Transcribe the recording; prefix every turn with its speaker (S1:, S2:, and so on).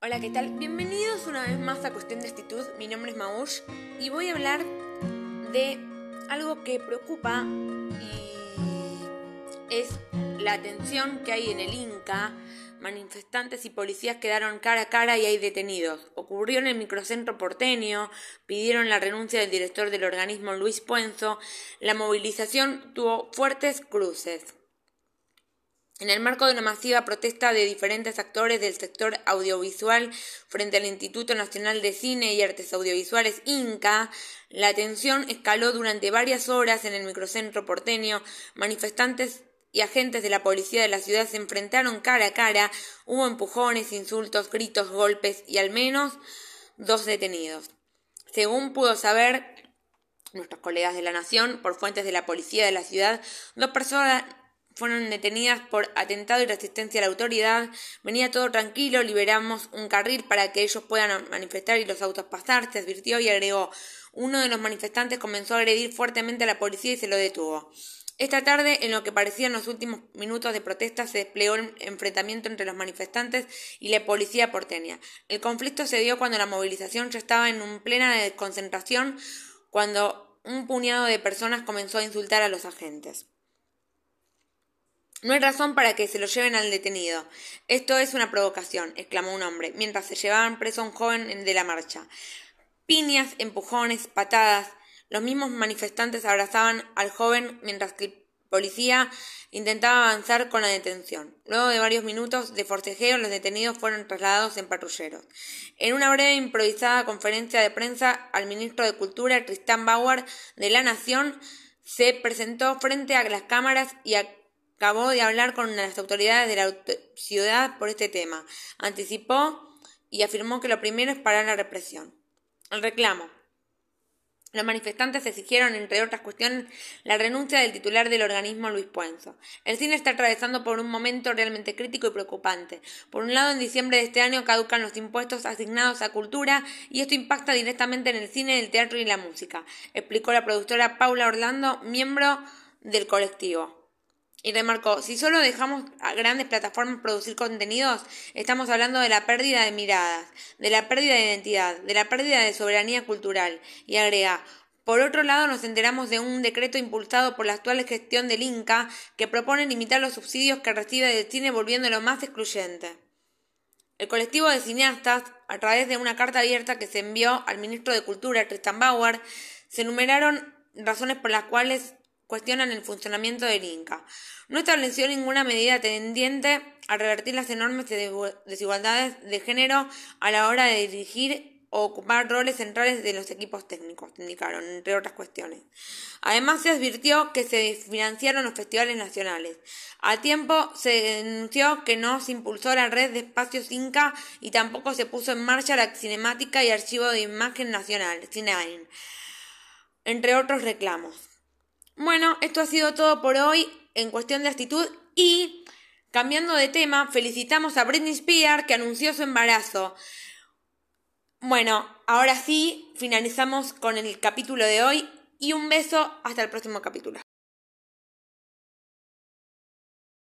S1: Hola, ¿qué tal? Bienvenidos una vez más a Cuestión de Actitud. Mi nombre es Maush y voy a hablar de algo que preocupa y es la tensión que hay en el Inca. Manifestantes y policías quedaron cara a cara y hay detenidos. Ocurrió en el microcentro porteño, pidieron la renuncia del director del organismo Luis Puenzo. La movilización tuvo fuertes cruces. En el marco de una masiva protesta de diferentes actores del sector audiovisual frente al Instituto Nacional de Cine y Artes Audiovisuales INCA, la tensión escaló durante varias horas en el microcentro porteño. Manifestantes y agentes de la policía de la ciudad se enfrentaron cara a cara. Hubo empujones, insultos, gritos, golpes y al menos dos detenidos. Según pudo saber nuestros colegas de la Nación, por fuentes de la policía de la ciudad, dos personas fueron detenidas por atentado y resistencia a la autoridad. Venía todo tranquilo, liberamos un carril para que ellos puedan manifestar y los autos pasar, se advirtió y agregó. Uno de los manifestantes comenzó a agredir fuertemente a la policía y se lo detuvo. Esta tarde, en lo que parecían los últimos minutos de protesta, se desplegó el enfrentamiento entre los manifestantes y la policía porteña. El conflicto se dio cuando la movilización ya estaba en plena desconcentración, cuando un puñado de personas comenzó a insultar a los agentes. No hay razón para que se lo lleven al detenido. Esto es una provocación, exclamó un hombre, mientras se llevaban preso a un joven de la marcha. Piñas, empujones, patadas. Los mismos manifestantes abrazaban al joven mientras que el policía intentaba avanzar con la detención. Luego de varios minutos de forcejeo, los detenidos fueron trasladados en patrulleros. En una breve improvisada conferencia de prensa al ministro de Cultura, Tristan Bauer, de la Nación, se presentó frente a las cámaras y a acabó de hablar con las autoridades de la ciudad por este tema. Anticipó y afirmó que lo primero es parar la represión. El reclamo. Los manifestantes exigieron, entre otras cuestiones, la renuncia del titular del organismo Luis Puenzo. El cine está atravesando por un momento realmente crítico y preocupante. Por un lado, en diciembre de este año caducan los impuestos asignados a cultura y esto impacta directamente en el cine, el teatro y la música, explicó la productora Paula Orlando, miembro del colectivo. Y remarcó, si solo dejamos a grandes plataformas producir contenidos, estamos hablando de la pérdida de miradas, de la pérdida de identidad, de la pérdida de soberanía cultural. Y agrega, por otro lado, nos enteramos de un decreto impulsado por la actual gestión del Inca que propone limitar los subsidios que recibe del cine volviéndolo más excluyente. El colectivo de cineastas, a través de una carta abierta que se envió al ministro de Cultura, Tristan Bauer, se enumeraron razones por las cuales cuestionan el funcionamiento del Inca. No estableció ninguna medida tendiente a revertir las enormes desigualdades de género a la hora de dirigir o ocupar roles centrales de los equipos técnicos, indicaron, entre otras cuestiones. Además, se advirtió que se financiaron los festivales nacionales. A tiempo se denunció que no se impulsó la red de espacios Inca y tampoco se puso en marcha la cinemática y archivo de imagen nacional, CINAIN, entre otros reclamos. Bueno, esto ha sido todo por hoy en cuestión de actitud y cambiando de tema, felicitamos a Britney Spears que anunció su embarazo. Bueno, ahora sí, finalizamos con el capítulo de hoy y un beso hasta el próximo capítulo.